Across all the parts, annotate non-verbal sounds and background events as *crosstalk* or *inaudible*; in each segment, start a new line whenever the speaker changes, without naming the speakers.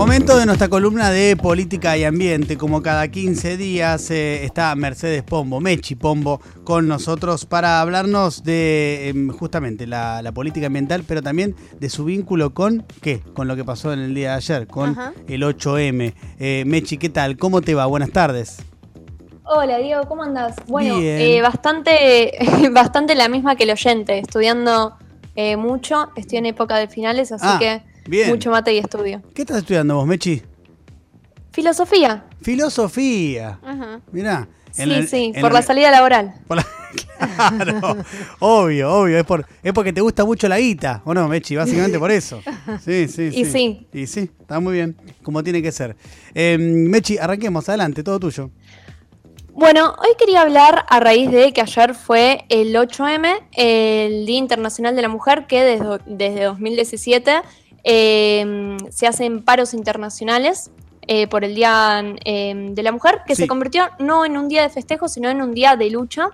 Momento de nuestra columna de política y ambiente. Como cada 15 días eh, está Mercedes Pombo, Mechi Pombo, con nosotros para hablarnos de em, justamente la, política ambiental, pero también de su vínculo con qué, con lo que pasó en el día de ayer, con el 8M. Eh, Mechi, ¿qué tal? ¿Cómo te va? Buenas tardes.
Hola Diego, ¿cómo andás? Bueno, eh, bastante, *laughs* bastante la misma que el oyente, estudiando mucho, estoy en época de finales, así ah. que mucho mate y estudio.
¿Qué estás estudiando vos, Mechi?
Filosofía.
Filosofía. Ajá. Mirá.
sí, sí, *laughs* por la, salida laboral.
claro, obvio, obvio. Es, por, es porque te gusta mucho la guita, ¿o no, Mechi? Básicamente por eso. Sí, *laughs* sí,
sí. Y sí.
Y sí, está muy bien, como tiene que ser. Em, Mechi, arranquemos, adelante, todo tuyo.
Bueno, hoy quería hablar a raíz de que ayer fue el 8M, el Día Internacional de la Mujer, que desde, desde 2017 eh, se hacen paros internacionales eh, por el Día eh, de la Mujer, que se convirtió no en un día de festejo, sino en un día de lucha.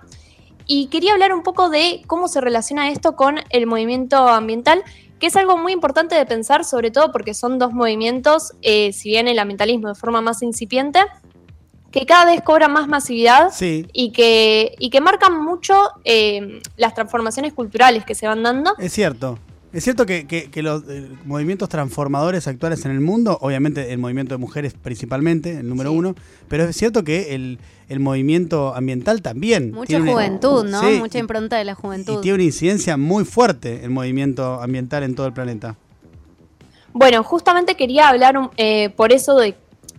Y quería hablar un poco de cómo se relaciona esto con el movimiento ambiental, que es algo muy importante de pensar, sobre todo porque son dos movimientos, si bien el ambientalismo de forma más incipiente, que cada vez cobran más masividad y, que, y que marcan mucho las transformaciones culturales que se van dando.
Es cierto. Es cierto que, los eh, movimientos transformadores actuales en el mundo, obviamente el movimiento de mujeres principalmente, el número uno, pero es cierto que el, movimiento ambiental también.
Mucha juventud, ¿no? Mucha impronta de la juventud.
Y tiene una incidencia muy fuerte el movimiento ambiental en todo el planeta.
Bueno, justamente quería hablar eh, por eso de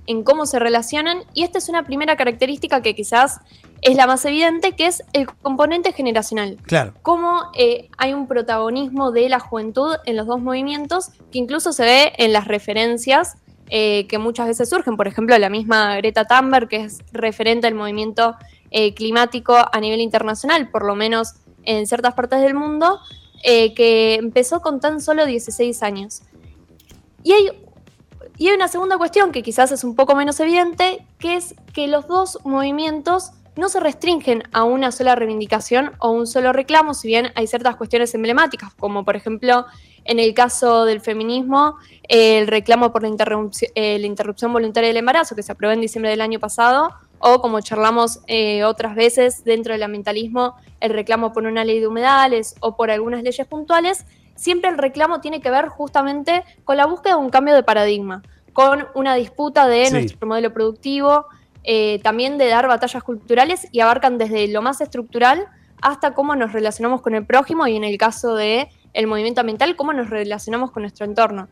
en cómo se relacionan y esta es una primera característica que quizás es la más evidente, que es el componente generacional.
Claro.
Cómo eh, hay un protagonismo de la juventud en los dos movimientos, que incluso se ve en las referencias eh, que muchas veces surgen. Por ejemplo, la misma Greta Thunberg, que es referente al movimiento eh, climático a nivel internacional, por lo menos en ciertas partes del mundo, que empezó con tan solo 16 años. Y hay y hay una segunda cuestión que quizás es un poco menos evidente, que es que los dos movimientos no se restringen a una sola reivindicación o un solo reclamo, si bien hay ciertas cuestiones emblemáticas, como por ejemplo en el caso del feminismo, el reclamo por la, interrupción, eh, la interrupción voluntaria del embarazo, que se aprobó en diciembre del año pasado, o como charlamos eh, otras veces dentro del ambientalismo, el reclamo por una ley de humedales o por algunas leyes puntuales, siempre el reclamo tiene que ver justamente con la búsqueda de un cambio de paradigma, con una disputa de nuestro modelo productivo, eh, también de dar batallas culturales y abarcan desde lo más estructural hasta cómo nos relacionamos con el prójimo y en el caso de el movimiento ambiental, cómo nos relacionamos con nuestro entorno.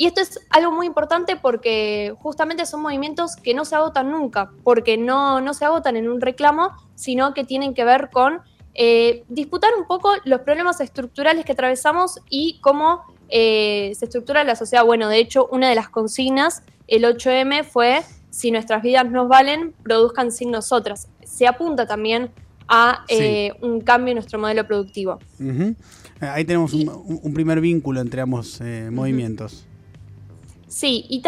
Y esto es algo muy importante porque justamente son movimientos que no se agotan nunca, porque no, no se agotan en un reclamo, sino que tienen que ver con eh, disputar un poco los problemas estructurales que atravesamos y cómo eh, se estructura la sociedad. Bueno, de hecho, una de las consignas, el 8M, fue si nuestras vidas nos valen, produzcan sin nosotras. Se apunta también a eh, un cambio en nuestro modelo productivo.
Ahí tenemos un, primer vínculo entre ambos eh, movimientos.
Sí, y,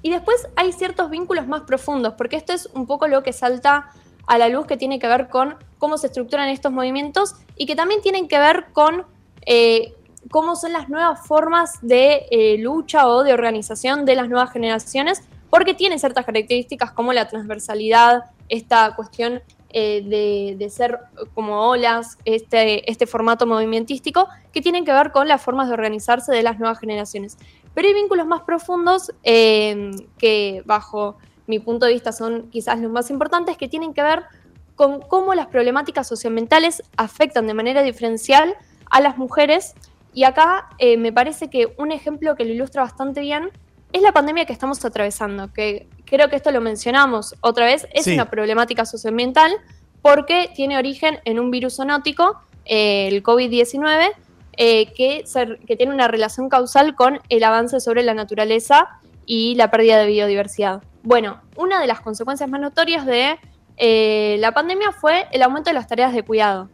y después hay ciertos vínculos más profundos, porque esto es un poco lo que salta a la luz que tiene que ver con cómo se estructuran estos movimientos y que también tienen que ver con eh, cómo son las nuevas formas de lucha o de organización de las nuevas generaciones porque tiene ciertas características como la transversalidad, esta cuestión eh, de, ser como olas, este, este formato movimentístico, que tienen que ver con las formas de organizarse de las nuevas generaciones. Pero hay vínculos más profundos eh, que bajo mi punto de vista son quizás los más importantes, que tienen que ver con cómo las problemáticas socioambientales afectan de manera diferencial a las mujeres. Y acá eh, me parece que un ejemplo que lo ilustra bastante bien es la pandemia que estamos atravesando, que creo que esto lo mencionamos otra vez, es una problemática socioambiental porque tiene origen en un virus zoonótico, eh, el COVID-19, eh, que, tiene una relación causal con el avance sobre la naturaleza y la pérdida de biodiversidad. Bueno, una de las consecuencias más notorias de eh, la pandemia fue el aumento de las tareas de cuidado.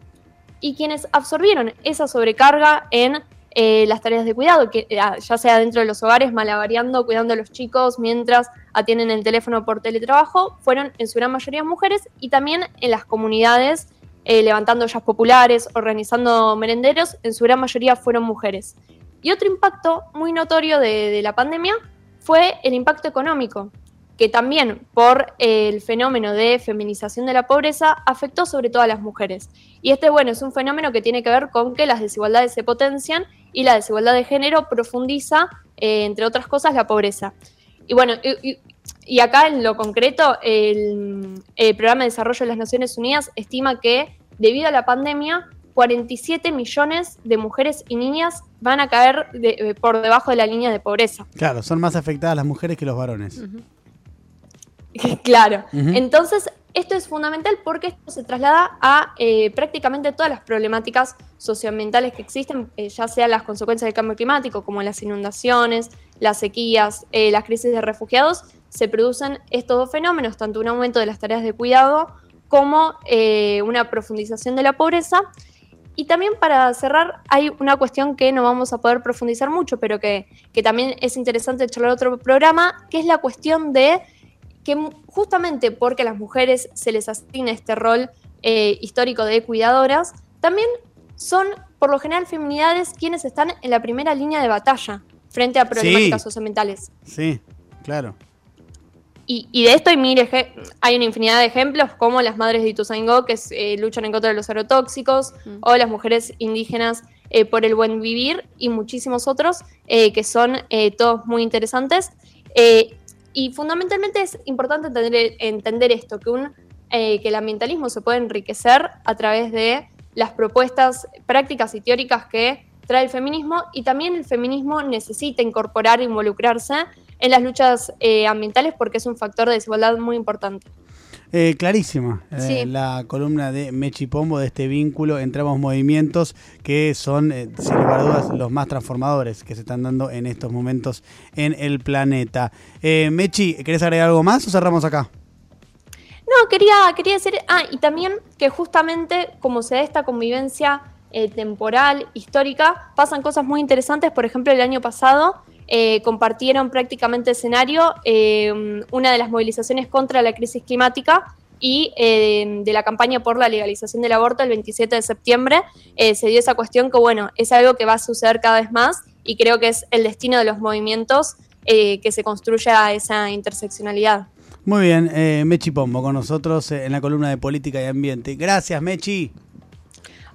Y quienes absorbieron esa sobrecarga en eh, las tareas de cuidado, que eh, ya sea dentro de los hogares, malavariando, cuidando a los chicos mientras atienden el teléfono por teletrabajo, fueron en su gran mayoría mujeres y también en las comunidades, eh, levantando ollas populares, organizando merenderos, en su gran mayoría fueron mujeres. Y otro impacto muy notorio de, la pandemia fue el impacto económico, que también por el fenómeno de feminización de la pobreza afectó sobre todo a las mujeres. Y este, bueno, es un fenómeno que tiene que ver con que las desigualdades se potencian y la desigualdad de género profundiza, eh, entre otras cosas, la pobreza. Y bueno, acá en lo concreto, el, Programa de Desarrollo de las Naciones Unidas estima que debido a la pandemia, 47 millones de mujeres y niñas van a caer eh, por debajo de la línea de pobreza.
Claro, son más afectadas las mujeres que los varones. *laughs*
claro. Entonces, esto es fundamental porque esto se traslada a eh, prácticamente todas las problemáticas socioambientales que existen, eh, ya sean las consecuencias del cambio climático, como las inundaciones, las sequías, eh, las crisis de refugiados, se producen estos dos fenómenos, tanto un aumento de las tareas de cuidado como una profundización de la pobreza. Y también para cerrar, hay una cuestión que no vamos a poder profundizar mucho, pero que, que también es interesante charlar otro programa, que es la cuestión de que justamente porque a las mujeres se les asigna este rol eh, histórico de cuidadoras, también son por lo general feminidades quienes están en la primera línea de batalla frente a problemáticas socioambientales.
Sí, claro.
Y, de esto hay, hay una infinidad de ejemplos, como las madres de Ituzaingó que eh, luchan en contra de los aerotóxicos, mm. o las mujeres indígenas eh, por el buen vivir, y muchísimos otros que son todos muy interesantes. Y fundamentalmente es importante entender, esto, que, un, eh, que el ambientalismo se puede enriquecer a través de las propuestas prácticas y teóricas que trae el feminismo y también el feminismo necesita incorporar e involucrarse en las luchas eh, ambientales porque es un factor de desigualdad muy importante.
Eh, clarísima eh, la columna de Mechi Pombo de este vínculo entre ambos movimientos que son, eh, sin lugar a dudas, los más transformadores que se están dando en estos momentos en el planeta. Mechi, ¿querés agregar algo más o cerramos acá?
No, quería, quería decir, ah, y también que justamente como se da esta convivencia temporal, histórica, pasan cosas muy interesantes. Por ejemplo, el año pasado eh, compartieron prácticamente escenario eh, una de las movilizaciones contra la crisis climática y eh, de la campaña por la legalización del aborto el 27 de septiembre se dio esa cuestión que bueno, es algo que va a suceder cada vez más y creo que es el destino de los movimientos que se construya esa interseccionalidad.
Muy bien, Mechi Pombo con nosotros en la columna de Política y Ambiente. Gracias, Mechi.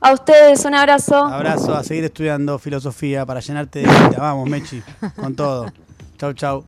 A ustedes, un abrazo.
Abrazo, a seguir estudiando filosofía para llenarte de vida. Vamos, Mechi, con todo. *laughs* Chau, chau.